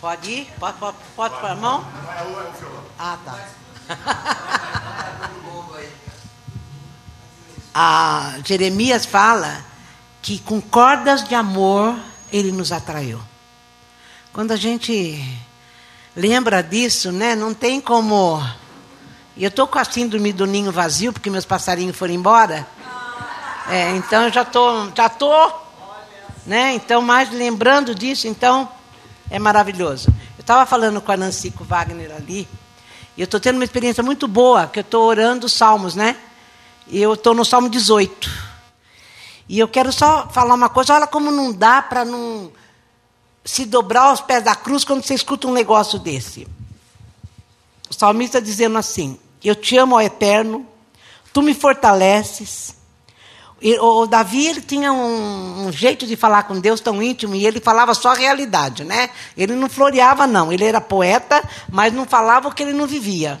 Pode ir? Pode, pode, pode pôr a mão? Ah, tá. a Jeremias fala que com cordas de amor ele nos atraiu. Quando a gente lembra disso, né? Não tem como. Eu estou com a síndrome do ninho vazio porque meus passarinhos foram embora. É, então eu já tô, já tô, né? Então mais lembrando disso, então é maravilhoso. Eu estava falando com a Nancy com o Wagner ali, e eu estou tendo uma experiência muito boa, que eu estou orando os salmos, né? E eu estou no Salmo 18. E eu quero só falar uma coisa, olha como não dá para não se dobrar aos pés da cruz quando você escuta um negócio desse. O salmista dizendo assim: Eu te amo, ao eterno, tu me fortaleces. O, Davi tinha um, um, jeito de falar com Deus tão íntimo e ele falava só a realidade, né? Ele não floreava, não. Ele era poeta, mas não falava o que ele não vivia.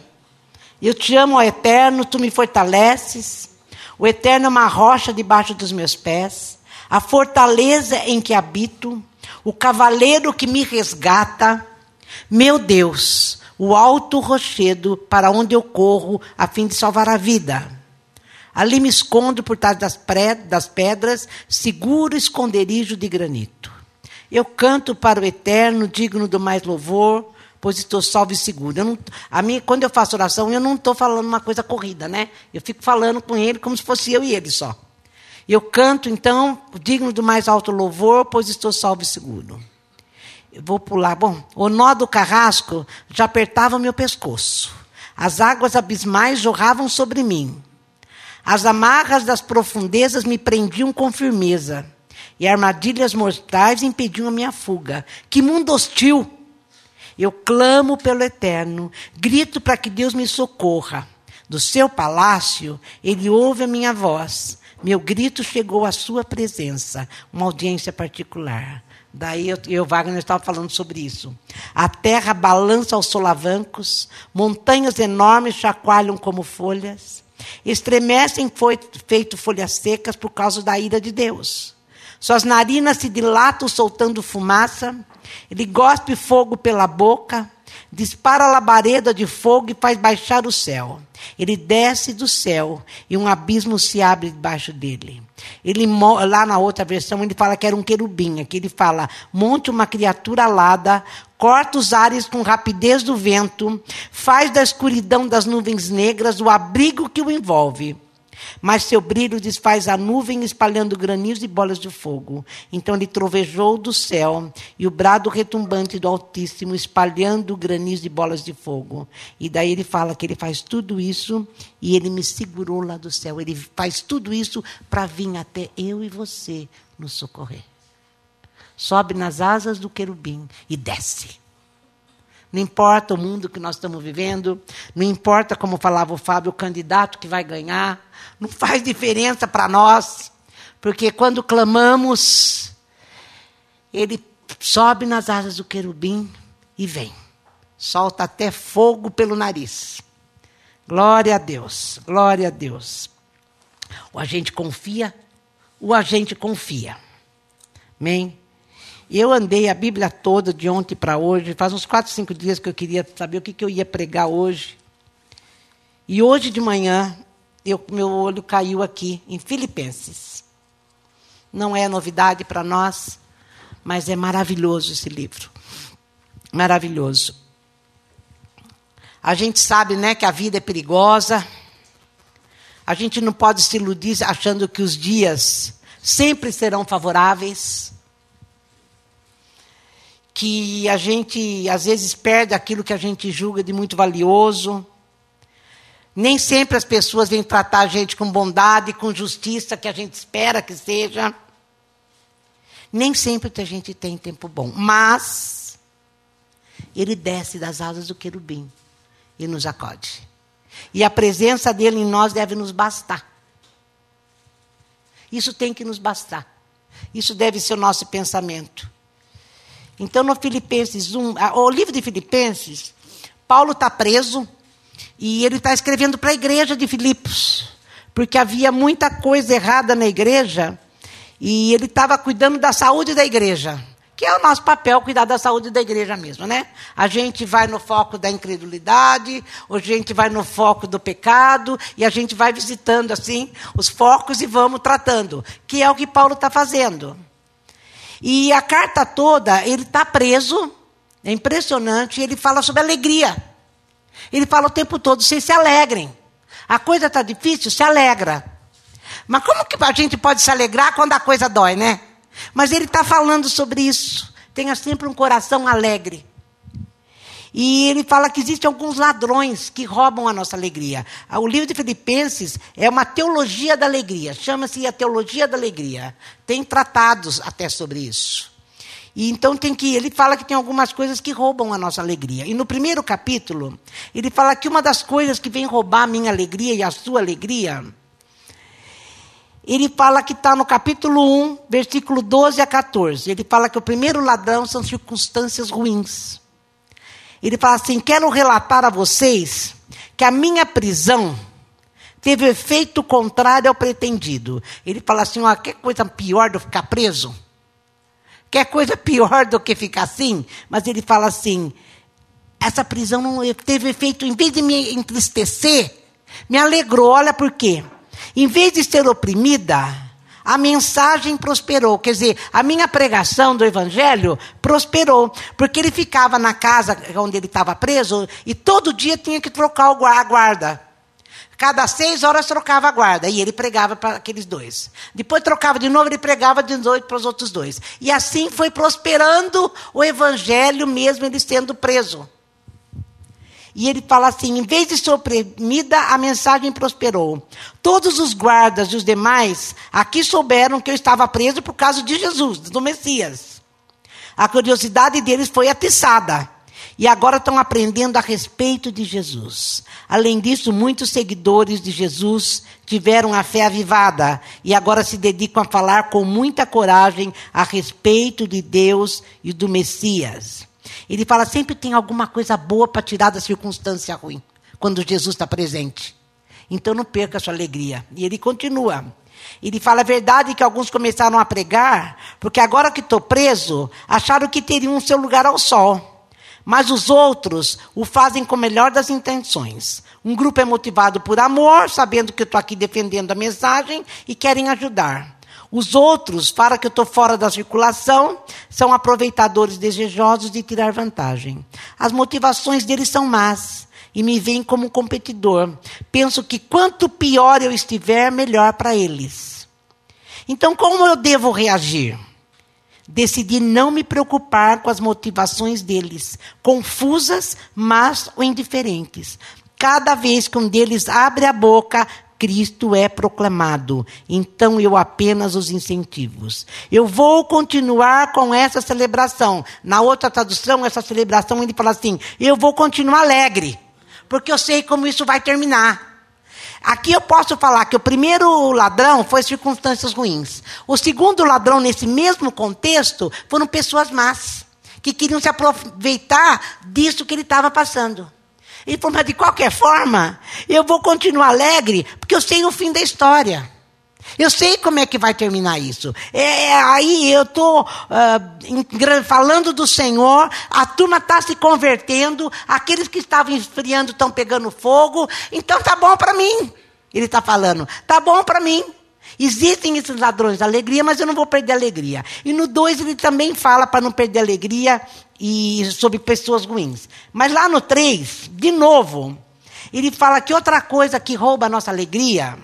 Eu te amo, ó eterno, tu me fortaleces. O eterno é uma rocha debaixo dos meus pés, a fortaleza em que habito, o cavaleiro que me resgata. Meu Deus, o alto rochedo para onde eu corro a fim de salvar a vida. Ali me escondo por trás das, das pedras, seguro esconderijo de granito. Eu canto para o eterno, digno do mais louvor, pois estou salvo e seguro. Eu não, a mim, quando eu faço oração, eu não estou falando uma coisa corrida, né? Eu fico falando com ele como se fosse eu e ele só. Eu canto, então, digno do mais alto louvor, pois estou salvo e seguro. Eu vou pular. Bom, o nó do carrasco já apertava meu pescoço. As águas abismais jorravam sobre mim. As amarras das profundezas me prendiam com firmeza, e armadilhas mortais impediam a minha fuga. Que mundo hostil! Eu clamo pelo eterno, grito para que Deus me socorra. Do seu palácio, ele ouve a minha voz. Meu grito chegou à sua presença, uma audiência particular. Daí eu, eu Wagner estava falando sobre isso. A terra balança aos solavancos, montanhas enormes chacoalham como folhas. Estremecem feito folhas secas por causa da ira de Deus. Suas narinas se dilatam soltando fumaça. Ele gospe fogo pela boca, dispara labareda de fogo e faz baixar o céu. Ele desce do céu e um abismo se abre debaixo dele. Ele lá na outra versão ele fala que era um querubim. Aqui ele fala: monte uma criatura alada, corta os ares com rapidez do vento, faz da escuridão das nuvens negras o abrigo que o envolve. Mas seu brilho desfaz a nuvem, espalhando granizo e bolas de fogo. Então ele trovejou do céu, e o brado retumbante do Altíssimo, espalhando granizo e bolas de fogo. E daí ele fala que ele faz tudo isso, e ele me segurou lá do céu. Ele faz tudo isso para vir até eu e você nos socorrer. Sobe nas asas do querubim e desce. Não importa o mundo que nós estamos vivendo, não importa, como falava o Fábio, o candidato que vai ganhar, não faz diferença para nós, porque quando clamamos, ele sobe nas asas do querubim e vem, solta até fogo pelo nariz. Glória a Deus, glória a Deus. O agente confia, o agente confia. Amém? Eu andei a Bíblia toda de ontem para hoje. Faz uns quatro, cinco dias que eu queria saber o que, que eu ia pregar hoje. E hoje de manhã, eu, meu olho caiu aqui em Filipenses. Não é novidade para nós, mas é maravilhoso esse livro. Maravilhoso. A gente sabe né, que a vida é perigosa. A gente não pode se iludir achando que os dias sempre serão favoráveis que a gente às vezes perde aquilo que a gente julga de muito valioso. Nem sempre as pessoas vêm tratar a gente com bondade, com justiça que a gente espera que seja. Nem sempre a gente tem tempo bom. Mas ele desce das asas do querubim e nos acode. E a presença dele em nós deve nos bastar. Isso tem que nos bastar. Isso deve ser o nosso pensamento. Então, no Filipenses 1, o livro de Filipenses, Paulo está preso e ele está escrevendo para a igreja de Filipos, porque havia muita coisa errada na igreja e ele estava cuidando da saúde da igreja. que é o nosso papel cuidar da saúde da igreja mesmo, né? A gente vai no foco da incredulidade, a gente vai no foco do pecado, e a gente vai visitando assim os focos e vamos tratando, que é o que Paulo está fazendo. E a carta toda, ele está preso, é impressionante, ele fala sobre alegria. Ele fala o tempo todo, vocês se alegrem. A coisa está difícil, se alegra. Mas como que a gente pode se alegrar quando a coisa dói, né? Mas ele está falando sobre isso. Tenha sempre um coração alegre. E ele fala que existem alguns ladrões que roubam a nossa alegria. O livro de Filipenses é uma teologia da alegria, chama-se a teologia da alegria. Tem tratados até sobre isso. E então tem que ele fala que tem algumas coisas que roubam a nossa alegria. E no primeiro capítulo, ele fala que uma das coisas que vem roubar a minha alegria e a sua alegria, ele fala que está no capítulo 1, versículo 12 a 14. Ele fala que o primeiro ladrão são circunstâncias ruins. Ele fala assim: quero relatar a vocês que a minha prisão teve efeito contrário ao pretendido. Ele fala assim: ó, quer coisa pior do que ficar preso? Quer coisa pior do que ficar assim? Mas ele fala assim: essa prisão não teve efeito, em vez de me entristecer, me alegrou. Olha por quê? Em vez de ser oprimida, a mensagem prosperou. Quer dizer, a minha pregação do evangelho prosperou. Porque ele ficava na casa onde ele estava preso e todo dia tinha que trocar a guarda. Cada seis horas trocava a guarda e ele pregava para aqueles dois. Depois trocava de novo, ele pregava de noite para os outros dois. E assim foi prosperando o evangelho, mesmo ele sendo preso. E ele fala assim: em vez de ser oprimida, a mensagem prosperou. Todos os guardas e os demais aqui souberam que eu estava preso por causa de Jesus, do Messias. A curiosidade deles foi atiçada. E agora estão aprendendo a respeito de Jesus. Além disso, muitos seguidores de Jesus tiveram a fé avivada e agora se dedicam a falar com muita coragem a respeito de Deus e do Messias. Ele fala sempre tem alguma coisa boa para tirar da circunstância ruim, quando Jesus está presente. Então não perca a sua alegria. E ele continua. Ele fala a verdade que alguns começaram a pregar, porque agora que estou preso, acharam que teriam o seu lugar ao sol. Mas os outros o fazem com a melhor das intenções. Um grupo é motivado por amor, sabendo que estou aqui defendendo a mensagem e querem ajudar. Os outros, para que eu estou fora da circulação, são aproveitadores desejosos de tirar vantagem. As motivações deles são más e me veem como competidor. Penso que quanto pior eu estiver, melhor para eles. Então, como eu devo reagir? Decidi não me preocupar com as motivações deles, confusas, mas ou indiferentes. Cada vez que um deles abre a boca, Cristo é proclamado. Então eu apenas os incentivos. Eu vou continuar com essa celebração. Na outra tradução, essa celebração, ele fala assim: eu vou continuar alegre, porque eu sei como isso vai terminar. Aqui eu posso falar que o primeiro ladrão foi circunstâncias ruins. O segundo ladrão, nesse mesmo contexto, foram pessoas más, que queriam se aproveitar disso que ele estava passando. Ele falou, mas de qualquer forma, eu vou continuar alegre, porque eu sei o fim da história. Eu sei como é que vai terminar isso. É, é aí eu estou uh, falando do Senhor, a turma está se convertendo, aqueles que estavam esfriando estão pegando fogo, então tá bom para mim. Ele está falando, tá bom para mim. Existem esses ladrões da alegria, mas eu não vou perder a alegria. E no 2 ele também fala para não perder a alegria e sobre pessoas ruins. Mas lá no 3, de novo, ele fala que outra coisa que rouba a nossa alegria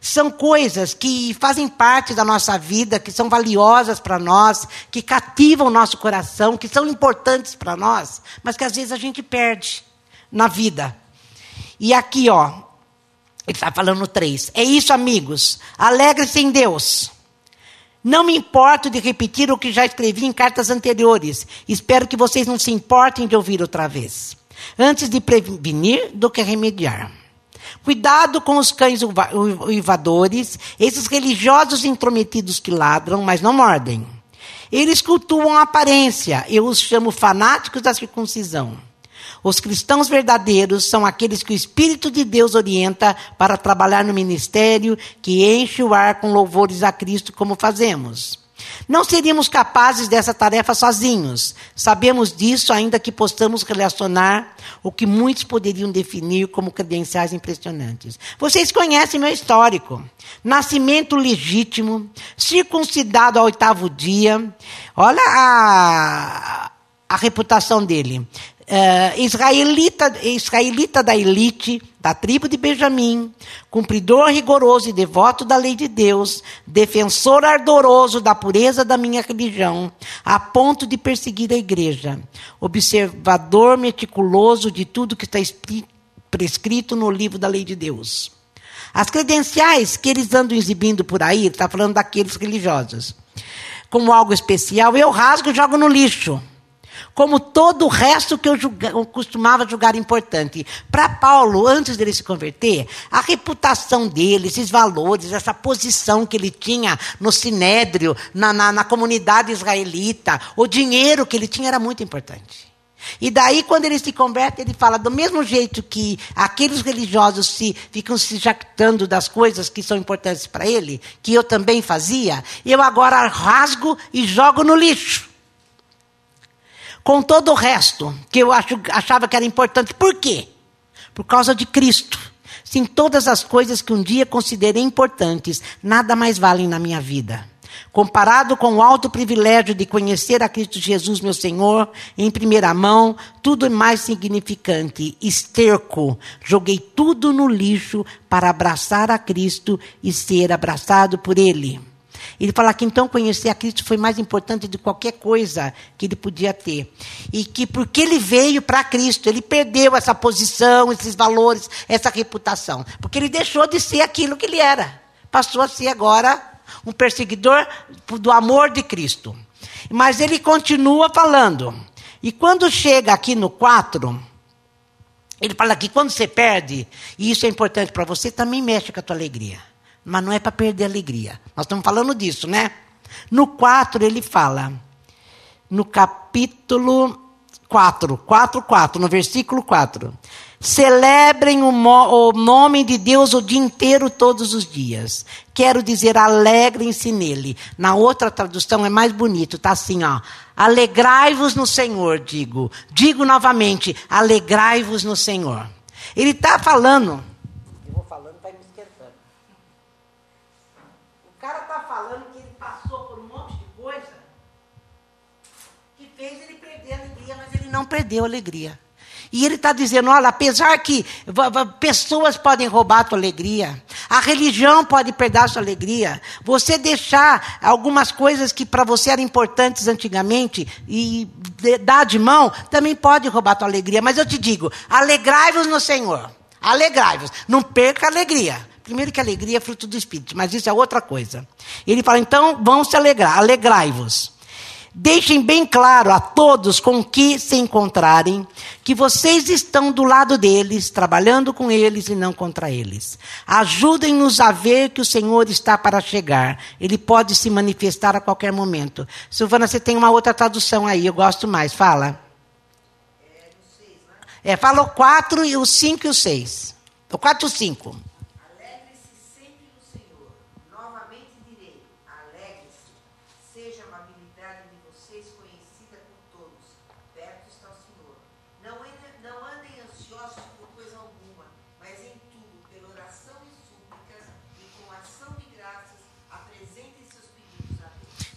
são coisas que fazem parte da nossa vida, que são valiosas para nós, que cativam o nosso coração, que são importantes para nós, mas que às vezes a gente perde na vida. E aqui, ó, ele está falando três. É isso, amigos. Alegre-se em Deus. Não me importo de repetir o que já escrevi em cartas anteriores. Espero que vocês não se importem de ouvir outra vez. Antes de prevenir do que remediar. Cuidado com os cães uivadores, esses religiosos intrometidos que ladram, mas não mordem. Eles cultuam a aparência, eu os chamo fanáticos da circuncisão. Os cristãos verdadeiros são aqueles que o Espírito de Deus orienta para trabalhar no ministério, que enche o ar com louvores a Cristo, como fazemos. Não seríamos capazes dessa tarefa sozinhos. Sabemos disso, ainda que possamos relacionar o que muitos poderiam definir como credenciais impressionantes. Vocês conhecem meu histórico. Nascimento legítimo, circuncidado ao oitavo dia. Olha a, a reputação dele uh, israelita, israelita da elite, da tribo de Benjamim, cumpridor rigoroso e devoto da lei de Deus, defensor ardoroso da pureza da minha religião, a ponto de perseguir a igreja, observador meticuloso de tudo que está prescrito no livro da lei de Deus. As credenciais que eles andam exibindo por aí, está falando daqueles religiosos, como algo especial, eu rasgo e jogo no lixo como todo o resto que eu, julga, eu costumava julgar importante. Para Paulo, antes dele se converter, a reputação dele, esses valores, essa posição que ele tinha no sinédrio, na, na, na comunidade israelita, o dinheiro que ele tinha era muito importante. E daí, quando ele se converte, ele fala: do mesmo jeito que aqueles religiosos se, ficam se jactando das coisas que são importantes para ele, que eu também fazia, eu agora rasgo e jogo no lixo com todo o resto, que eu acho, achava que era importante. Por quê? Por causa de Cristo. Sim, todas as coisas que um dia considerei importantes, nada mais valem na minha vida. Comparado com o alto privilégio de conhecer a Cristo Jesus, meu Senhor, em primeira mão, tudo é mais significante. Esterco. Joguei tudo no lixo para abraçar a Cristo e ser abraçado por Ele. Ele fala que então conhecer a Cristo foi mais importante de qualquer coisa que ele podia ter. E que porque ele veio para Cristo, ele perdeu essa posição, esses valores, essa reputação. Porque ele deixou de ser aquilo que ele era. Passou a ser agora um perseguidor do amor de Cristo. Mas ele continua falando. E quando chega aqui no 4, ele fala que quando você perde, e isso é importante para você, também mexe com a tua alegria mas não é para perder a alegria. Nós estamos falando disso, né? No 4 ele fala, no capítulo 4, 4, 4, no versículo 4. Celebrem o, o, nome de Deus o dia inteiro, todos os dias. Quero dizer, alegrem-se nele. Na outra tradução é mais bonito, está assim, ó. Alegrai-vos no Senhor, digo. Digo novamente, alegrai-vos no Senhor. Ele está falando não perdeu a alegria. E ele está dizendo: olha, apesar que pessoas podem roubar a tua alegria, a religião pode perder a sua alegria, você deixar algumas coisas que para você eram importantes antigamente e dar de mão, também pode roubar a tua alegria. Mas eu te digo: alegrai-vos no Senhor. Alegrai-vos. Não perca a alegria. Primeiro que alegria é fruto do Espírito, mas isso é outra coisa. Ele fala: então vão se alegrar, alegrai-vos. Deixem bem claro a todos com que se encontrarem que vocês estão do lado deles, trabalhando com eles e não contra eles. Ajudem-nos a ver que o Senhor está para chegar. Ele pode se manifestar a qualquer momento. Silvana, você tem uma outra tradução aí, eu gosto mais. Fala. É, fala o 4, o 5 e o 6. O 4 e o 5.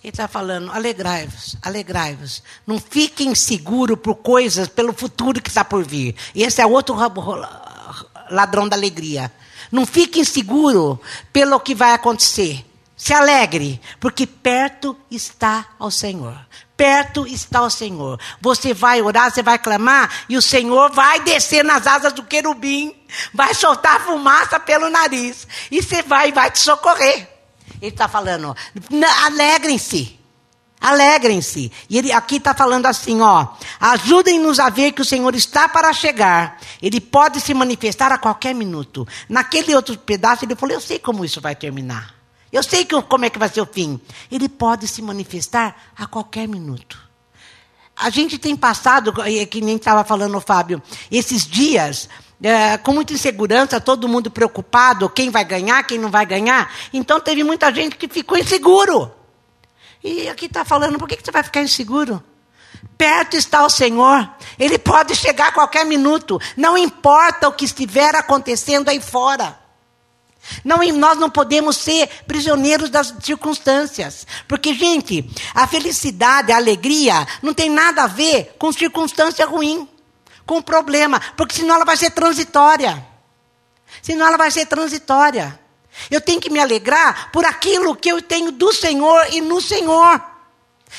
Ele está falando, alegrai-vos, alegrai-vos. Não fiquem seguros por coisas, pelo futuro que está por vir. E esse é outro ladrão da alegria. Não fiquem seguros pelo que vai acontecer. Se alegre, porque perto está o Senhor. Perto está o Senhor. Você vai orar, você vai clamar, e o Senhor vai descer nas asas do querubim, vai soltar fumaça pelo nariz, e você vai vai te socorrer. Ele está falando, alegrem-se. Alegrem-se. E ele aqui está falando assim, ó. Ajudem-nos a ver que o Senhor está para chegar. Ele pode se manifestar a qualquer minuto. Naquele outro pedaço, ele falou: Eu sei como isso vai terminar. Eu sei que, como é que vai ser o fim. Ele pode se manifestar a qualquer minuto. A gente tem passado, que nem estava falando o Fábio, esses dias é, com muita insegurança, todo mundo preocupado, quem vai ganhar, quem não vai ganhar. Então teve muita gente que ficou inseguro. E aqui está falando, por que, que você vai ficar inseguro? Perto está o Senhor, Ele pode chegar a qualquer minuto, não importa o que estiver acontecendo aí fora. Não, nós não podemos ser prisioneiros das circunstâncias. Porque, gente, a felicidade, a alegria, não tem nada a ver com circunstância ruim, com problema. Porque senão ela vai ser transitória. Senão ela vai ser transitória. Eu tenho que me alegrar por aquilo que eu tenho do Senhor e no Senhor.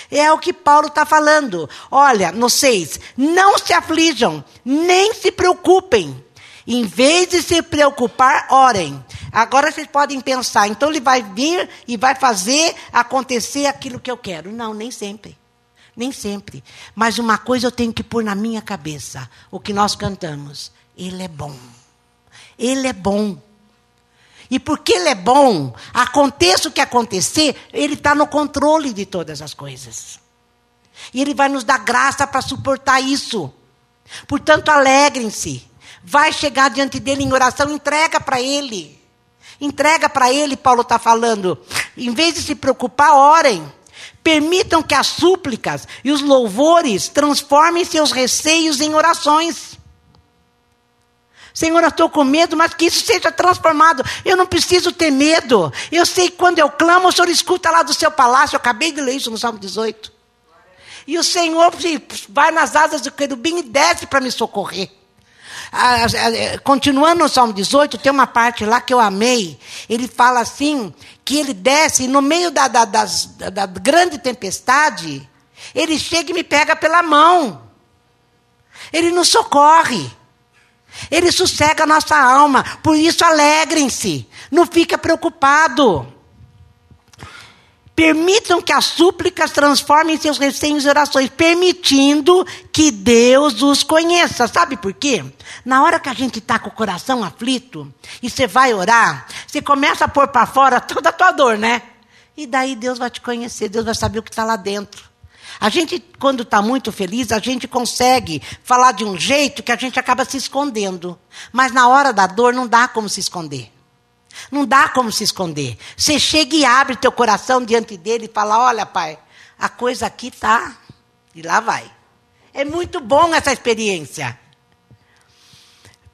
É o que Paulo está falando. Olha, no 6, não se aflijam, nem se preocupem. Em vez de se preocupar, orem. Agora vocês podem pensar, então ele vai vir e vai fazer acontecer aquilo que eu quero. Não, nem sempre. Nem sempre. Mas uma coisa eu tenho que pôr na minha cabeça: o que nós cantamos. Ele é bom. Ele é bom. E porque Ele é bom, aconteça o que acontecer, Ele está no controle de todas as coisas. E Ele vai nos dar graça para suportar isso. Portanto, alegrem-se. Vai chegar diante dele em oração, entrega para Ele. Entrega para Ele, Paulo está falando. Em vez de se preocupar, orem. Permitam que as súplicas e os louvores transformem seus receios em orações. Senhor, eu estou com medo, mas que isso seja transformado. Eu não preciso ter medo. Eu sei que quando eu clamo, o Senhor escuta lá do seu palácio. Eu acabei de ler isso no Salmo 18. E o Senhor vai nas asas do querubim e desce para me socorrer. Ah, ah, continuando no Salmo 18, tem uma parte lá que eu amei. Ele fala assim: que ele desce no meio da, da, das, da grande tempestade, ele chega e me pega pela mão. Ele nos socorre. Ele sossega a nossa alma. Por isso, alegrem-se. Não fica preocupado. Permitam que as súplicas transformem seus receios em orações, permitindo que Deus os conheça. Sabe por quê? Na hora que a gente está com o coração aflito e você vai orar, você começa a pôr para fora toda a tua dor, né? E daí Deus vai te conhecer, Deus vai saber o que está lá dentro. A gente, quando está muito feliz, a gente consegue falar de um jeito que a gente acaba se escondendo. Mas na hora da dor não dá como se esconder. Não dá como se esconder. Você chega e abre teu coração diante dele e fala: Olha, pai, a coisa aqui tá. E lá vai. É muito bom essa experiência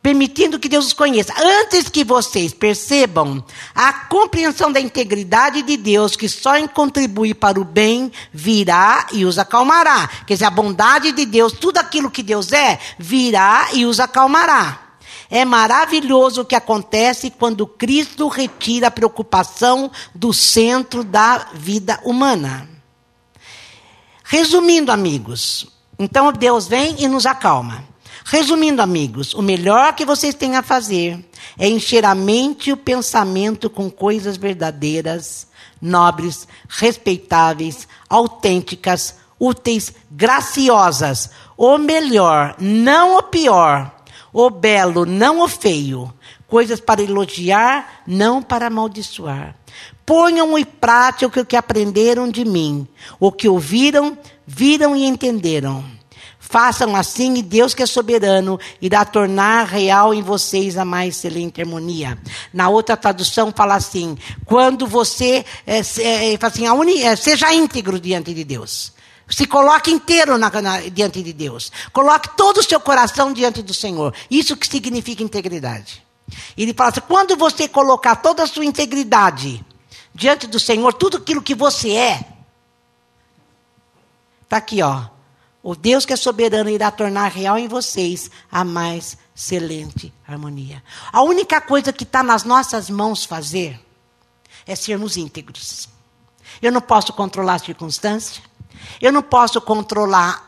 permitindo que Deus os conheça. Antes que vocês percebam a compreensão da integridade de Deus, que só em contribuir para o bem virá e os acalmará. Quer dizer, a bondade de Deus, tudo aquilo que Deus é, virá e os acalmará. É maravilhoso o que acontece quando Cristo retira a preocupação do centro da vida humana. Resumindo, amigos, então Deus vem e nos acalma. Resumindo, amigos, o melhor que vocês têm a fazer é encher a mente e o pensamento com coisas verdadeiras, nobres, respeitáveis, autênticas, úteis, graciosas. O melhor, não o pior. O belo, não o feio. Coisas para elogiar, não para amaldiçoar. Ponham em prática o que aprenderam de mim, o que ouviram, viram e entenderam Façam assim e Deus que é soberano irá tornar real em vocês a mais excelente harmonia. Na outra tradução fala assim: quando você é, é, assim, uni, é, seja íntegro diante de Deus. Se coloque inteiro na, na, diante de Deus. Coloque todo o seu coração diante do Senhor. Isso que significa integridade. Ele fala assim: quando você colocar toda a sua integridade diante do Senhor, tudo aquilo que você é, está aqui, ó. O Deus que é soberano irá tornar real em vocês a mais excelente harmonia. A única coisa que está nas nossas mãos fazer é sermos íntegros. Eu não posso controlar a circunstância, eu não posso controlar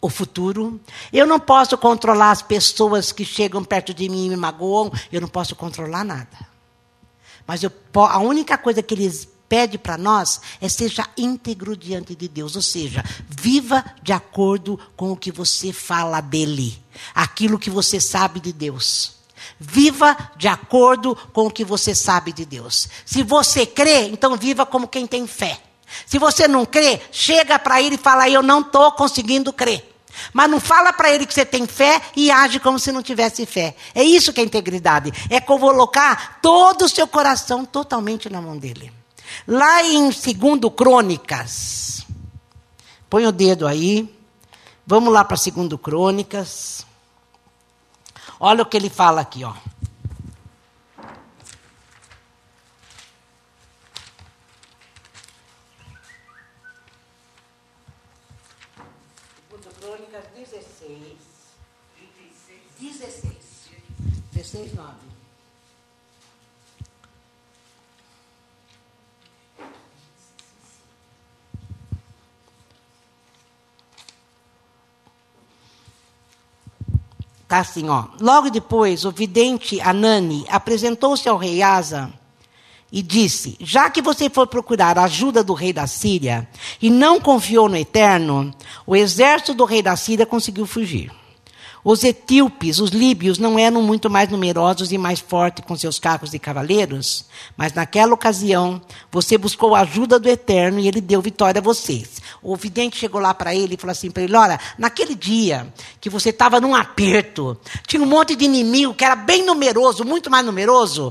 o futuro, eu não posso controlar as pessoas que chegam perto de mim e me magoam, eu não posso controlar nada. Mas eu, a única coisa que eles pede para nós é seja íntegro diante de Deus, ou seja, viva de acordo com o que você fala dele, aquilo que você sabe de Deus. Viva de acordo com o que você sabe de Deus. Se você crê, então viva como quem tem fé. Se você não crê, chega para ele e fala: Eu não estou conseguindo crer. Mas não fala para ele que você tem fé e age como se não tivesse fé. É isso que é integridade. É colocar todo o seu coração totalmente na mão dele. Lá em 2 Crônicas, põe o dedo aí. Vamos lá para 2 Crônicas. Olha o que ele fala aqui, ó. 16, 9. Está assim, ó. Logo depois, o vidente Anani apresentou-se ao rei Asa e disse: Já que você foi procurar a ajuda do rei da Síria e não confiou no Eterno, o exército do rei da Síria conseguiu fugir. Os etíopes, os líbios, não eram muito mais numerosos e mais fortes com seus carros e cavaleiros, mas naquela ocasião você buscou a ajuda do Eterno e ele deu vitória a vocês. O vidente chegou lá para ele e falou assim para ele: Olha, naquele dia que você estava num aperto, tinha um monte de inimigo que era bem numeroso, muito mais numeroso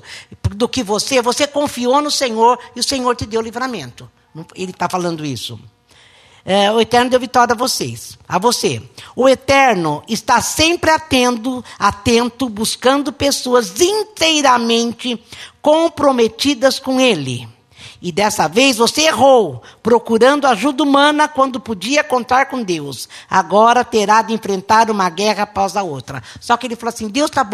do que você, você confiou no Senhor e o Senhor te deu livramento. Ele está falando isso. É, o Eterno deu vitória a vocês, a você. O Eterno está sempre atento, atento, buscando pessoas inteiramente comprometidas com Ele. E dessa vez você errou, procurando ajuda humana quando podia contar com Deus. Agora terá de enfrentar uma guerra após a outra. Só que ele falou assim: Deus está.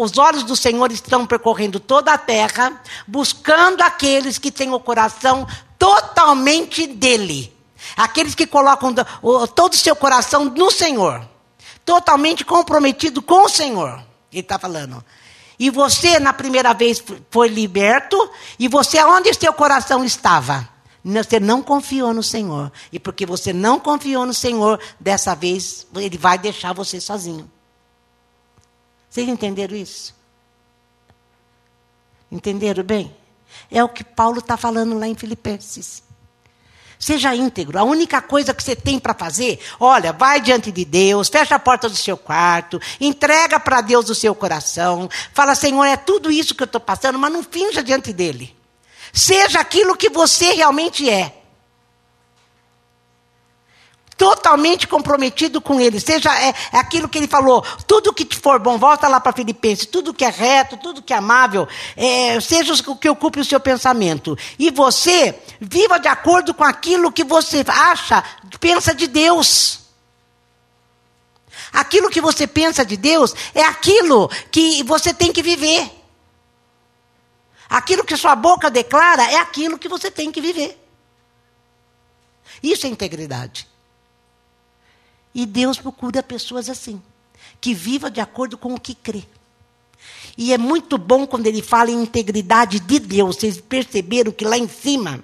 Os olhos do Senhor estão percorrendo toda a terra, buscando aqueles que têm o coração totalmente dele. Aqueles que colocam todo o seu coração no Senhor, totalmente comprometido com o Senhor. Ele está falando. E você, na primeira vez, foi liberto, e você, aonde seu coração estava? Você não confiou no Senhor. E porque você não confiou no Senhor, dessa vez, Ele vai deixar você sozinho. Vocês entenderam isso? Entenderam bem? É o que Paulo está falando lá em Filipenses. Seja íntegro. A única coisa que você tem para fazer, olha, vai diante de Deus, fecha a porta do seu quarto, entrega para Deus o seu coração, fala, Senhor, é tudo isso que eu estou passando, mas não finja diante dele. Seja aquilo que você realmente é totalmente comprometido com ele, seja é, é, aquilo que ele falou, tudo que te for bom, volta lá para Filipenses, tudo que é reto, tudo que é amável, é, seja o que ocupe o seu pensamento. E você viva de acordo com aquilo que você acha, pensa de Deus. Aquilo que você pensa de Deus é aquilo que você tem que viver. Aquilo que sua boca declara é aquilo que você tem que viver. Isso é integridade. E Deus procura pessoas assim, que vivam de acordo com o que crê. E é muito bom quando ele fala em integridade de Deus. Vocês perceberam que lá em cima,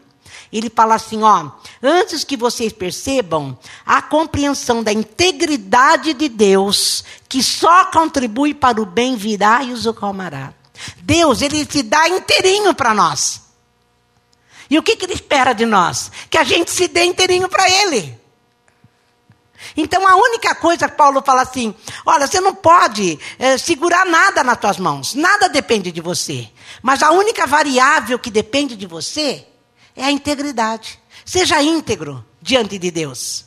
ele fala assim: ó, antes que vocês percebam a compreensão da integridade de Deus, que só contribui para o bem, virá e os acalmará. Deus, ele se dá inteirinho para nós. E o que, que ele espera de nós? Que a gente se dê inteirinho para ele. Então a única coisa que Paulo fala assim: olha, você não pode é, segurar nada nas tuas mãos, nada depende de você. Mas a única variável que depende de você é a integridade. Seja íntegro diante de Deus.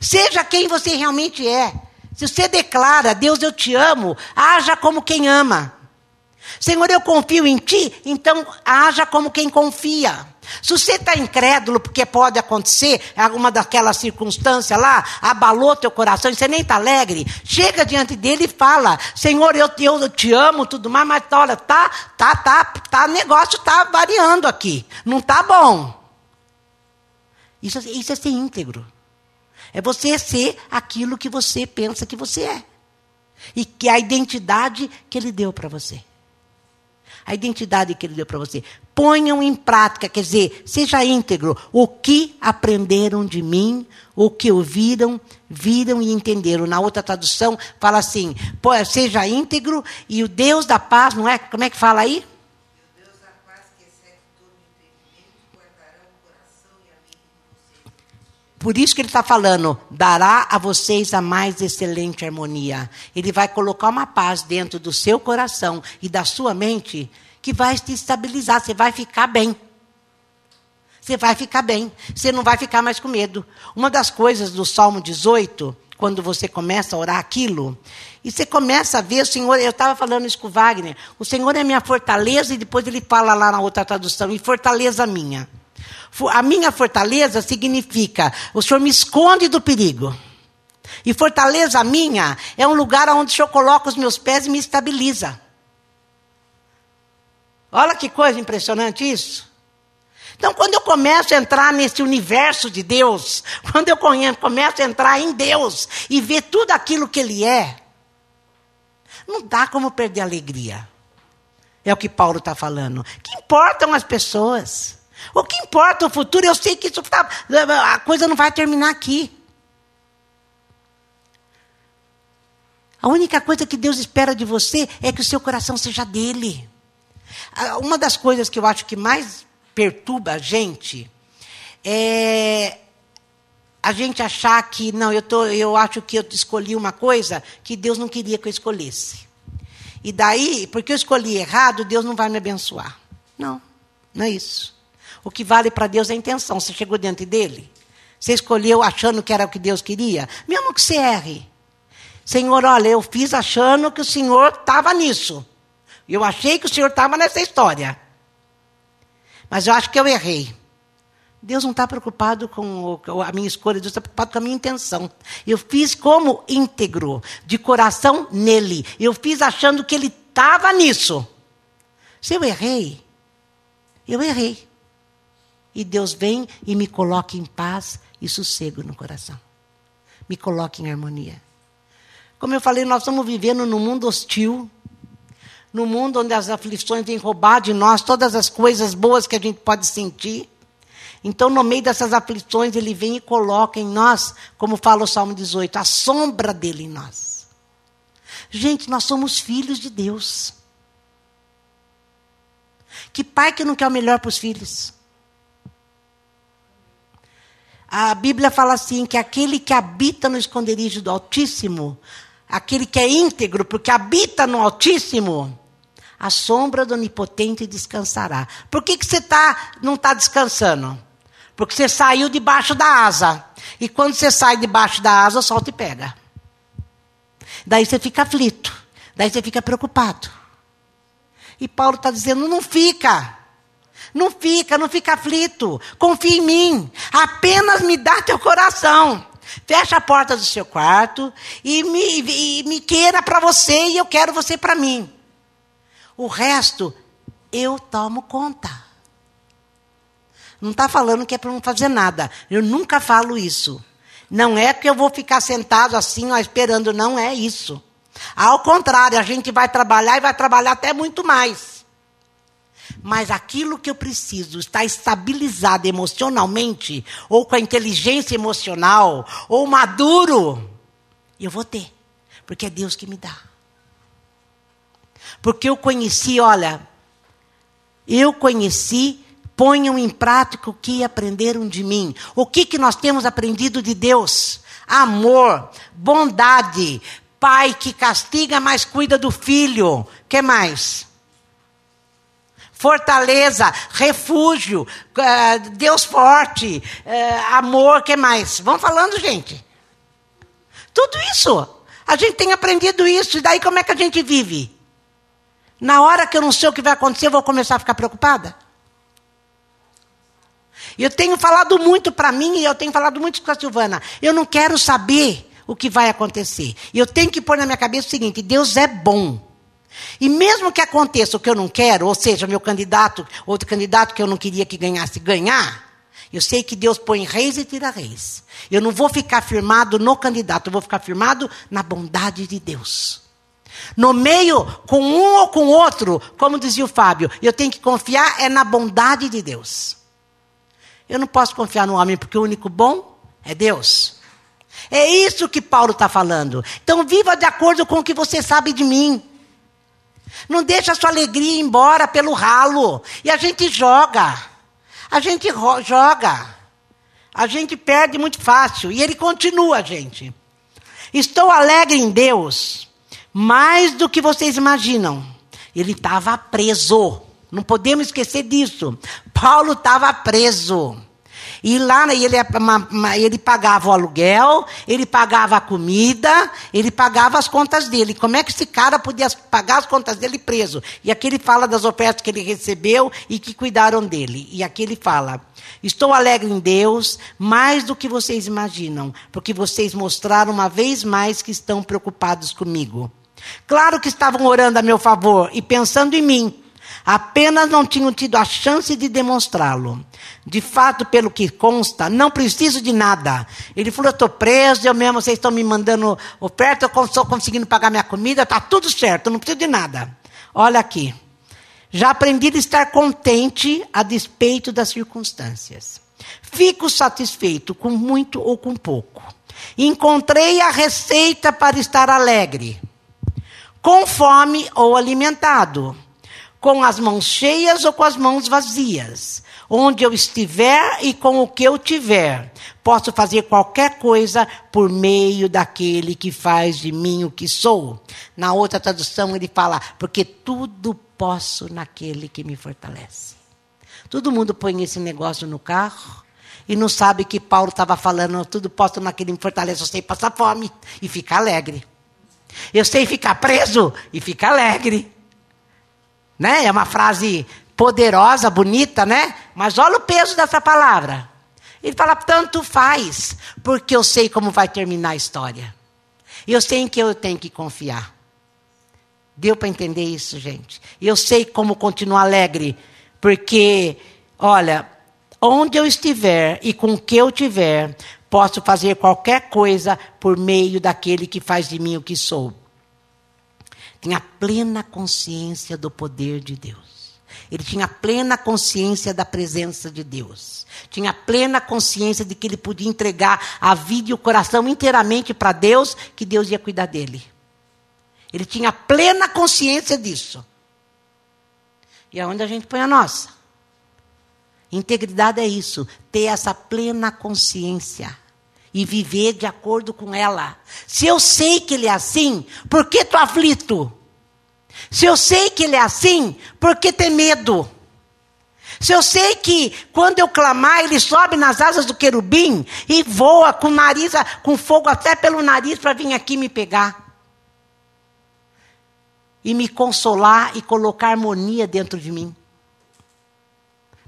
Seja quem você realmente é. Se você declara, Deus, eu te amo, haja como quem ama. Senhor, eu confio em ti, então haja como quem confia. Se você está incrédulo, porque pode acontecer, alguma daquelas circunstâncias lá, abalou teu coração e você nem está alegre, chega diante dele e fala: Senhor, eu, eu, eu te amo, tudo mais, mas olha, tá, tá, tá, tá, negócio está variando aqui, não está bom. Isso, isso é ser íntegro. É você ser aquilo que você pensa que você é. E que é a identidade que ele deu para você a identidade que ele deu para você. Ponham em prática, quer dizer, seja íntegro. O que aprenderam de mim, o que ouviram, viram e entenderam. Na outra tradução, fala assim: seja íntegro e o Deus da paz, não é? Como é que fala aí? Por isso que ele está falando, dará a vocês a mais excelente harmonia. Ele vai colocar uma paz dentro do seu coração e da sua mente que vai te estabilizar, você vai ficar bem. Você vai ficar bem. Você não vai ficar mais com medo. Uma das coisas do Salmo 18, quando você começa a orar aquilo, e você começa a ver o Senhor, eu estava falando isso com o Wagner, o Senhor é minha fortaleza, e depois ele fala lá na outra tradução, e fortaleza minha. A minha fortaleza significa, o Senhor me esconde do perigo. E fortaleza minha é um lugar onde o Senhor coloca os meus pés e me estabiliza. Olha que coisa impressionante isso. Então, quando eu começo a entrar nesse universo de Deus, quando eu começo a entrar em Deus e ver tudo aquilo que Ele é, não dá como perder a alegria. É o que Paulo está falando. Que importam as pessoas? O que importa o futuro? Eu sei que isso tá, a coisa não vai terminar aqui. A única coisa que Deus espera de você é que o seu coração seja dele. Uma das coisas que eu acho que mais perturba a gente é a gente achar que, não, eu, tô, eu acho que eu escolhi uma coisa que Deus não queria que eu escolhesse. E daí, porque eu escolhi errado, Deus não vai me abençoar. Não, não é isso. O que vale para Deus é a intenção. Você chegou diante dele, você escolheu achando que era o que Deus queria, mesmo que você erre. Senhor, olha, eu fiz achando que o Senhor estava nisso. Eu achei que o Senhor estava nessa história. Mas eu acho que eu errei. Deus não está preocupado com a minha escolha, Deus está preocupado com a minha intenção. Eu fiz como íntegro, de coração nele. Eu fiz achando que ele estava nisso. Se eu errei, eu errei. E Deus vem e me coloca em paz e sossego no coração. Me coloca em harmonia. Como eu falei, nós estamos vivendo num mundo hostil, num mundo onde as aflições vêm roubar de nós todas as coisas boas que a gente pode sentir. Então, no meio dessas aflições, ele vem e coloca em nós, como fala o Salmo 18, a sombra dele em nós. Gente, nós somos filhos de Deus. Que pai que não quer o melhor para os filhos? A Bíblia fala assim: que aquele que habita no esconderijo do Altíssimo aquele que é íntegro, porque habita no Altíssimo, a sombra do Onipotente descansará. Por que, que você tá, não está descansando? Porque você saiu debaixo da asa. E quando você sai debaixo da asa, o sol te pega. Daí você fica aflito. Daí você fica preocupado. E Paulo está dizendo: não fica. Não fica, não fica aflito. Confia em mim. Apenas me dá teu coração. Fecha a porta do seu quarto e me, e me queira para você e eu quero você para mim. O resto, eu tomo conta. Não está falando que é para não fazer nada. Eu nunca falo isso. Não é que eu vou ficar sentado assim, ó, esperando. Não é isso. Ao contrário, a gente vai trabalhar e vai trabalhar até muito mais mas aquilo que eu preciso está estabilizado emocionalmente, ou com a inteligência emocional, ou maduro, eu vou ter, porque é Deus que me dá. Porque eu conheci, olha, eu conheci, ponham em prática o que aprenderam de mim. O que, que nós temos aprendido de Deus? Amor, bondade, pai que castiga, mas cuida do filho. que mais? Fortaleza, refúgio, uh, Deus forte, uh, amor, que mais? Vão falando, gente. Tudo isso. A gente tem aprendido isso, e daí como é que a gente vive? Na hora que eu não sei o que vai acontecer, eu vou começar a ficar preocupada? Eu tenho falado muito para mim e eu tenho falado muito com a Silvana. Eu não quero saber o que vai acontecer. Eu tenho que pôr na minha cabeça o seguinte: Deus é bom. E mesmo que aconteça o que eu não quero, ou seja, meu candidato, outro candidato que eu não queria que ganhasse, ganhar, eu sei que Deus põe reis e tira reis. Eu não vou ficar firmado no candidato, eu vou ficar firmado na bondade de Deus. No meio, com um ou com outro, como dizia o Fábio, eu tenho que confiar é na bondade de Deus. Eu não posso confiar no homem, porque o único bom é Deus. É isso que Paulo está falando. Então, viva de acordo com o que você sabe de mim. Não deixa a sua alegria ir embora pelo ralo. E a gente joga. A gente joga. A gente perde muito fácil. E ele continua, gente. Estou alegre em Deus, mais do que vocês imaginam. Ele estava preso. Não podemos esquecer disso. Paulo estava preso. E lá ele, ele pagava o aluguel, ele pagava a comida, ele pagava as contas dele. Como é que esse cara podia pagar as contas dele preso? E aqui ele fala das ofertas que ele recebeu e que cuidaram dele. E aqui ele fala: Estou alegre em Deus mais do que vocês imaginam, porque vocês mostraram uma vez mais que estão preocupados comigo. Claro que estavam orando a meu favor e pensando em mim. Apenas não tinham tido a chance de demonstrá-lo. De fato, pelo que consta, não preciso de nada. Ele falou: eu estou preso, eu mesmo, vocês estão me mandando oferta, eu estou conseguindo pagar minha comida, está tudo certo, não preciso de nada. Olha aqui. Já aprendi a estar contente a despeito das circunstâncias. Fico satisfeito com muito ou com pouco. Encontrei a receita para estar alegre, com fome ou alimentado com as mãos cheias ou com as mãos vazias. Onde eu estiver e com o que eu tiver, posso fazer qualquer coisa por meio daquele que faz de mim o que sou. Na outra tradução ele fala, porque tudo posso naquele que me fortalece. Todo mundo põe esse negócio no carro e não sabe que Paulo estava falando, tudo posso naquele que me fortalece. Eu sei passar fome e ficar alegre. Eu sei ficar preso e ficar alegre. Né? É uma frase poderosa, bonita, né? Mas olha o peso dessa palavra. Ele fala: tanto faz, porque eu sei como vai terminar a história. Eu sei em que eu tenho que confiar. Deu para entender isso, gente? Eu sei como continuar alegre, porque, olha, onde eu estiver e com o que eu tiver, posso fazer qualquer coisa por meio daquele que faz de mim o que sou tinha plena consciência do poder de Deus. Ele tinha plena consciência da presença de Deus. Tinha plena consciência de que ele podia entregar a vida e o coração inteiramente para Deus, que Deus ia cuidar dele. Ele tinha plena consciência disso. E aonde a gente põe a nossa? Integridade é isso, ter essa plena consciência e viver de acordo com ela. Se eu sei que ele é assim, por que estou aflito? Se eu sei que ele é assim, por que ter medo? Se eu sei que quando eu clamar, ele sobe nas asas do querubim e voa com nariz, com fogo até pelo nariz para vir aqui me pegar. E me consolar e colocar harmonia dentro de mim.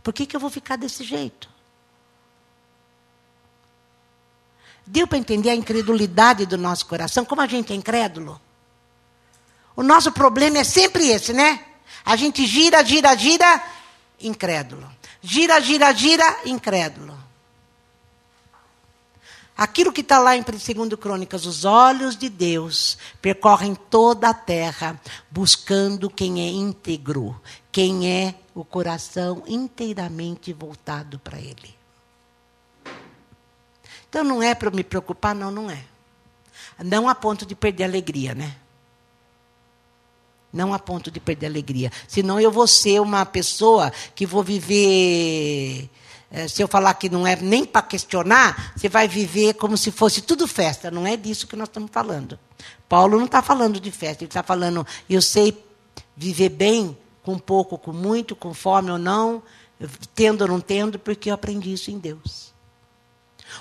Por que, que eu vou ficar desse jeito? Deu para entender a incredulidade do nosso coração? Como a gente é incrédulo? O nosso problema é sempre esse, né? A gente gira, gira, gira, incrédulo. Gira, gira, gira, incrédulo. Aquilo que está lá em 2 Crônicas, os olhos de Deus percorrem toda a terra, buscando quem é íntegro, quem é o coração inteiramente voltado para Ele. Então não é para me preocupar, não, não é. Não a ponto de perder a alegria, né? Não a ponto de perder a alegria. Senão eu vou ser uma pessoa que vou viver. Eh, se eu falar que não é nem para questionar, você vai viver como se fosse tudo festa. Não é disso que nós estamos falando. Paulo não está falando de festa, ele está falando, eu sei viver bem, com pouco, com muito, com fome ou não, tendo ou não tendo, porque eu aprendi isso em Deus.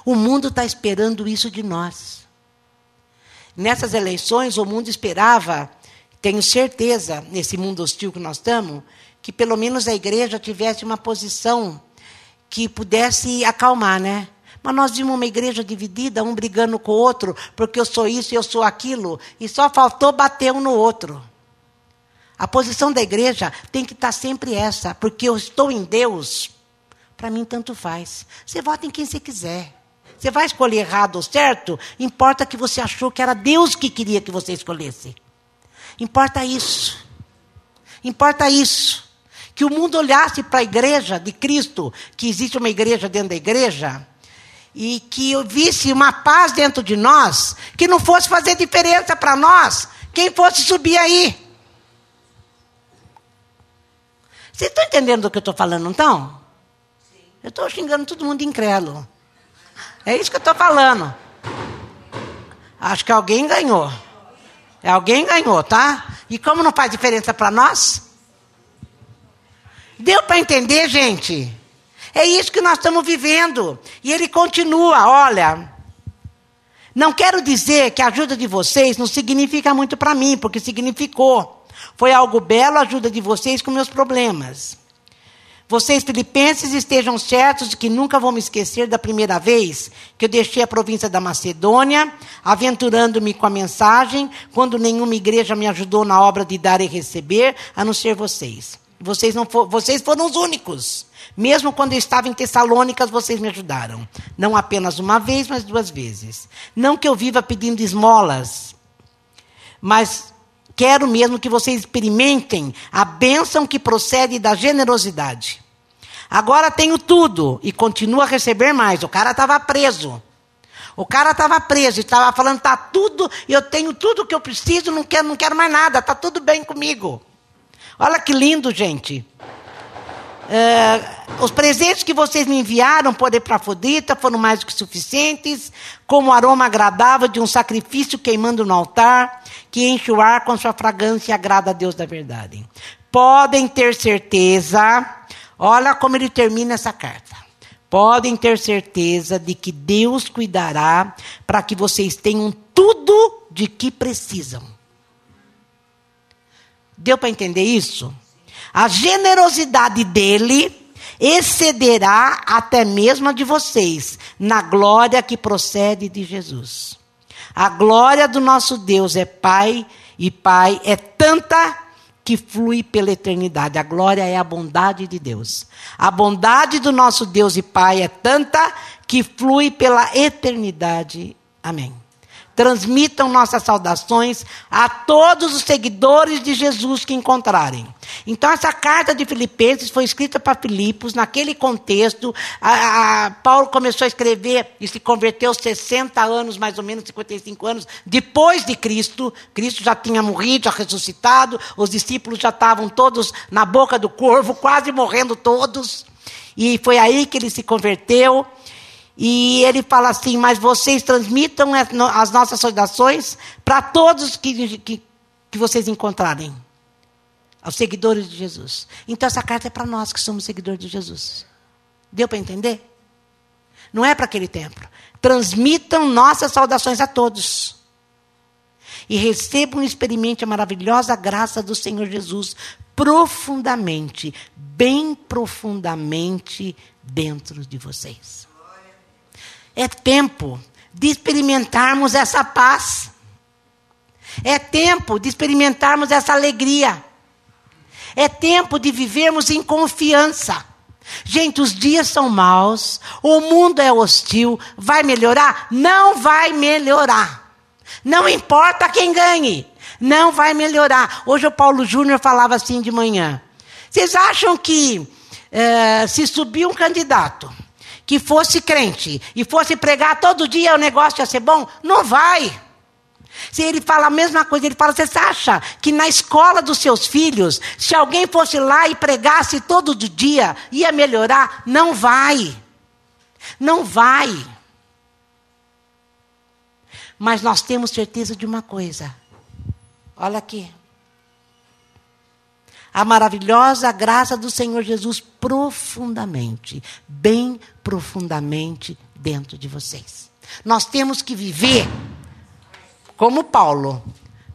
O mundo está esperando isso de nós. Nessas eleições, o mundo esperava, tenho certeza, nesse mundo hostil que nós estamos, que pelo menos a igreja tivesse uma posição que pudesse acalmar, né? Mas nós vimos uma igreja dividida, um brigando com o outro, porque eu sou isso e eu sou aquilo, e só faltou bater um no outro. A posição da igreja tem que estar sempre essa, porque eu estou em Deus, para mim tanto faz. Você vota em quem você quiser. Você vai escolher errado ou certo? Importa que você achou que era Deus que queria que você escolhesse. Importa isso. Importa isso. Que o mundo olhasse para a igreja de Cristo, que existe uma igreja dentro da igreja, e que eu visse uma paz dentro de nós, que não fosse fazer diferença para nós, quem fosse subir aí. Vocês estão entendendo do que eu estou falando, então? Eu estou xingando todo mundo incrédulo. É isso que eu estou falando. Acho que alguém ganhou. É alguém ganhou, tá? E como não faz diferença para nós? Deu para entender, gente? É isso que nós estamos vivendo. E ele continua: olha, não quero dizer que a ajuda de vocês não significa muito para mim, porque significou. Foi algo belo a ajuda de vocês com meus problemas. Vocês, filipenses, estejam certos de que nunca vou me esquecer da primeira vez que eu deixei a província da Macedônia, aventurando-me com a mensagem, quando nenhuma igreja me ajudou na obra de dar e receber, a não ser vocês. Vocês, não for, vocês foram os únicos. Mesmo quando eu estava em Tessalônicas, vocês me ajudaram. Não apenas uma vez, mas duas vezes. Não que eu viva pedindo esmolas, mas quero mesmo que vocês experimentem a bênção que procede da generosidade. Agora tenho tudo e continuo a receber mais. O cara estava preso. O cara estava preso e estava falando, está tudo, eu tenho tudo que eu preciso, não quero, não quero mais nada, está tudo bem comigo. Olha que lindo, gente. Uh, os presentes que vocês me enviaram por Epafrodita foram mais do que suficientes, como aroma agradável de um sacrifício queimando no altar, que enche o ar com sua fragrância e agrada a Deus da verdade. Podem ter certeza, olha como ele termina essa carta. Podem ter certeza de que Deus cuidará para que vocês tenham tudo de que precisam. Deu para entender isso? A generosidade dele excederá até mesmo a de vocês, na glória que procede de Jesus. A glória do nosso Deus é Pai, e Pai é tanta que flui pela eternidade. A glória é a bondade de Deus. A bondade do nosso Deus e Pai é tanta que flui pela eternidade. Amém. Transmitam nossas saudações a todos os seguidores de Jesus que encontrarem. Então, essa carta de Filipenses foi escrita para Filipos, naquele contexto. A, a, Paulo começou a escrever e se converteu 60 anos, mais ou menos 55 anos, depois de Cristo. Cristo já tinha morrido, já ressuscitado, os discípulos já estavam todos na boca do corvo, quase morrendo todos. E foi aí que ele se converteu. E ele fala assim: Mas vocês transmitam as nossas saudações para todos que, que, que vocês encontrarem, aos seguidores de Jesus. Então, essa carta é para nós que somos seguidores de Jesus. Deu para entender? Não é para aquele templo. Transmitam nossas saudações a todos. E recebam e experimente a maravilhosa graça do Senhor Jesus profundamente, bem profundamente dentro de vocês. É tempo de experimentarmos essa paz. É tempo de experimentarmos essa alegria. É tempo de vivermos em confiança. Gente, os dias são maus, o mundo é hostil, vai melhorar? Não vai melhorar. Não importa quem ganhe, não vai melhorar. Hoje o Paulo Júnior falava assim de manhã. Vocês acham que é, se subir um candidato que fosse crente e fosse pregar todo dia o negócio ia ser bom? Não vai. Se ele fala a mesma coisa, ele fala: você acha que na escola dos seus filhos, se alguém fosse lá e pregasse todo dia, ia melhorar? Não vai. Não vai. Mas nós temos certeza de uma coisa. Olha aqui a maravilhosa graça do Senhor Jesus profundamente, bem profundamente dentro de vocês. Nós temos que viver como Paulo,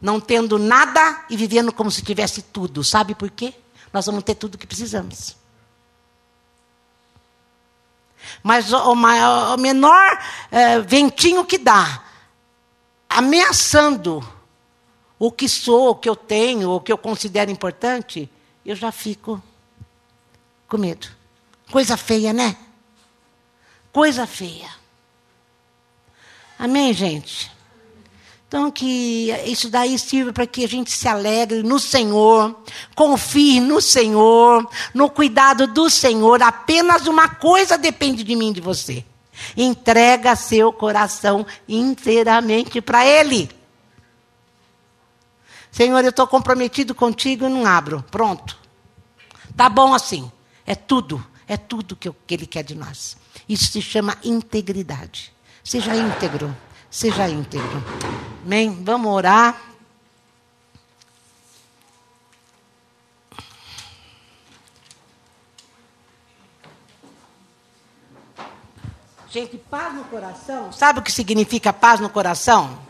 não tendo nada e vivendo como se tivesse tudo. Sabe por quê? Nós vamos ter tudo o que precisamos. Mas o, maior, o menor é, ventinho que dá, ameaçando o que sou, o que eu tenho, o que eu considero importante, eu já fico com medo. Coisa feia, né? Coisa feia. Amém, gente? Então, que isso daí sirva para que a gente se alegre no Senhor, confie no Senhor, no cuidado do Senhor. Apenas uma coisa depende de mim de você. Entrega seu coração inteiramente para Ele. Senhor, eu estou comprometido contigo e não abro. Pronto. Tá bom assim. É tudo. É tudo que, eu, que Ele quer de nós. Isso se chama integridade. Seja íntegro. Seja íntegro. Amém? Vamos orar. Gente, paz no coração. Sabe o que significa paz no coração?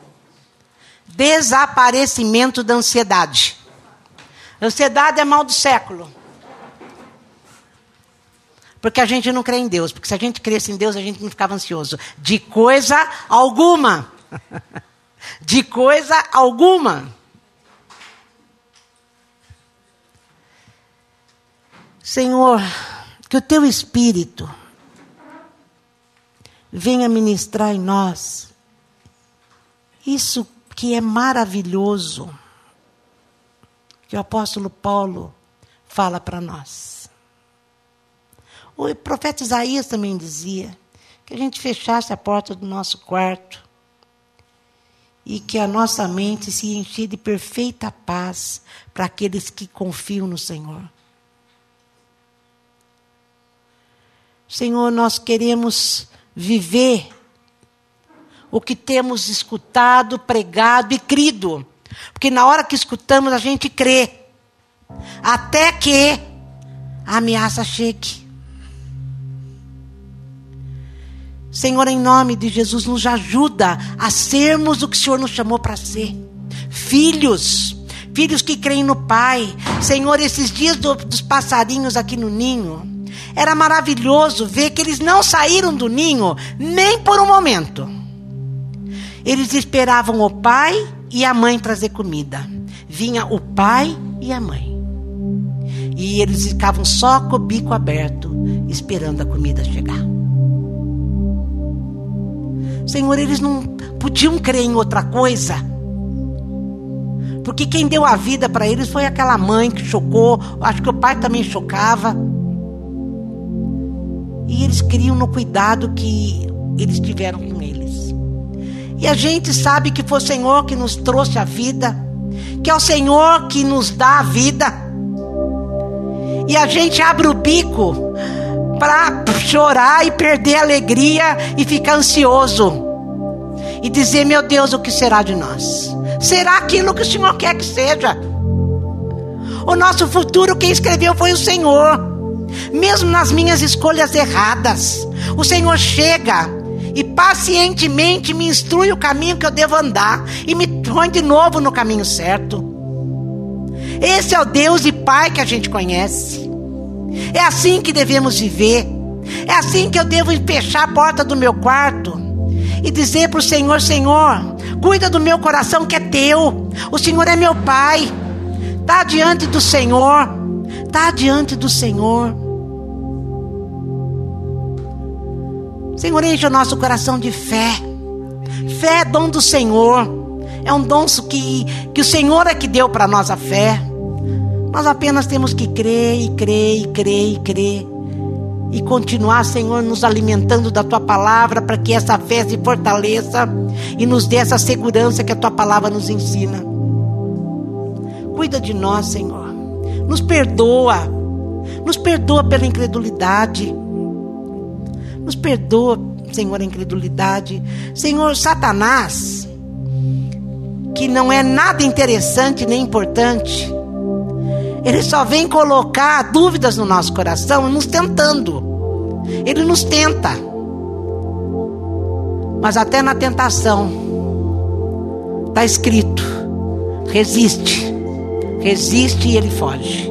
Desaparecimento da ansiedade. Ansiedade é mal do século. Porque a gente não crê em Deus. Porque se a gente cresce em Deus, a gente não ficava ansioso. De coisa alguma. De coisa alguma. Senhor, que o teu Espírito venha ministrar em nós isso que é maravilhoso, que o apóstolo Paulo fala para nós. O profeta Isaías também dizia que a gente fechasse a porta do nosso quarto e que a nossa mente se enche de perfeita paz para aqueles que confiam no Senhor. Senhor, nós queremos viver o que temos escutado, pregado e crido. Porque na hora que escutamos, a gente crê. Até que a ameaça chegue. Senhor, em nome de Jesus, nos ajuda a sermos o que o Senhor nos chamou para ser. Filhos, filhos que creem no Pai. Senhor, esses dias do, dos passarinhos aqui no ninho, era maravilhoso ver que eles não saíram do ninho nem por um momento. Eles esperavam o pai e a mãe trazer comida. Vinha o pai e a mãe. E eles ficavam só com o bico aberto, esperando a comida chegar. Senhor, eles não podiam crer em outra coisa. Porque quem deu a vida para eles foi aquela mãe que chocou. Acho que o pai também chocava. E eles criam no cuidado que eles tiveram com eles. E a gente sabe que foi o Senhor que nos trouxe a vida, que é o Senhor que nos dá a vida. E a gente abre o bico para chorar e perder a alegria e ficar ansioso. E dizer, meu Deus, o que será de nós? Será aquilo que o Senhor quer que seja? O nosso futuro, quem escreveu foi o Senhor mesmo nas minhas escolhas erradas. O Senhor chega e pacientemente me instrui o caminho que eu devo andar e me põe de novo no caminho certo. Esse é o Deus e Pai que a gente conhece. É assim que devemos viver. É assim que eu devo fechar a porta do meu quarto e dizer para o Senhor: Senhor, cuida do meu coração que é teu. O Senhor é meu Pai. Está diante do Senhor. Está diante do Senhor. Senhor, enche o nosso coração de fé. Fé é dom do Senhor. É um dom que, que o Senhor é que deu para nós a fé. Nós apenas temos que crer e crer e crer e crer. E continuar, Senhor, nos alimentando da tua palavra para que essa fé se fortaleça e nos dê essa segurança que a tua palavra nos ensina. Cuida de nós, Senhor. Nos perdoa. Nos perdoa pela incredulidade. Nos perdoa, Senhor, a incredulidade. Senhor, Satanás, que não é nada interessante nem importante, ele só vem colocar dúvidas no nosso coração, nos tentando. Ele nos tenta. Mas até na tentação, está escrito: resiste, resiste e ele foge.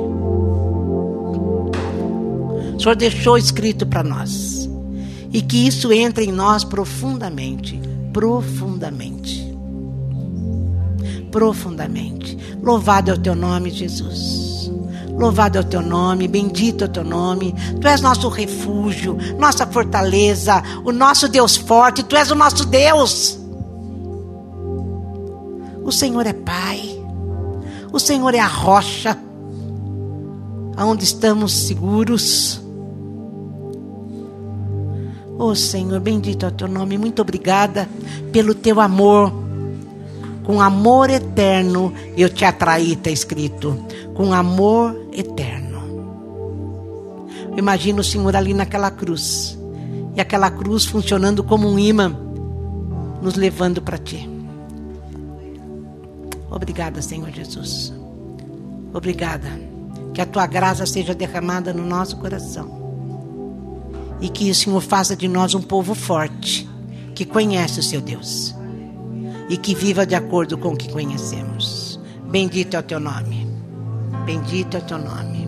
O Senhor deixou escrito para nós e que isso entre em nós profundamente, profundamente. Profundamente. Louvado é o teu nome, Jesus. Louvado é o teu nome, bendito é o teu nome. Tu és nosso refúgio, nossa fortaleza, o nosso Deus forte, tu és o nosso Deus. O Senhor é Pai. O Senhor é a rocha aonde estamos seguros. Oh Senhor, bendito é o teu nome. Muito obrigada pelo teu amor. Com amor eterno eu te atraí, está escrito. Com amor eterno. Imagina o Senhor ali naquela cruz. E aquela cruz funcionando como um imã, nos levando para ti. Obrigada, Senhor Jesus. Obrigada. Que a tua graça seja derramada no nosso coração E que o Senhor faça de nós um povo forte, que conhece o seu Deus. E que viva de acordo com o que conhecemos. Bendito é o teu nome. Bendito é o teu nome.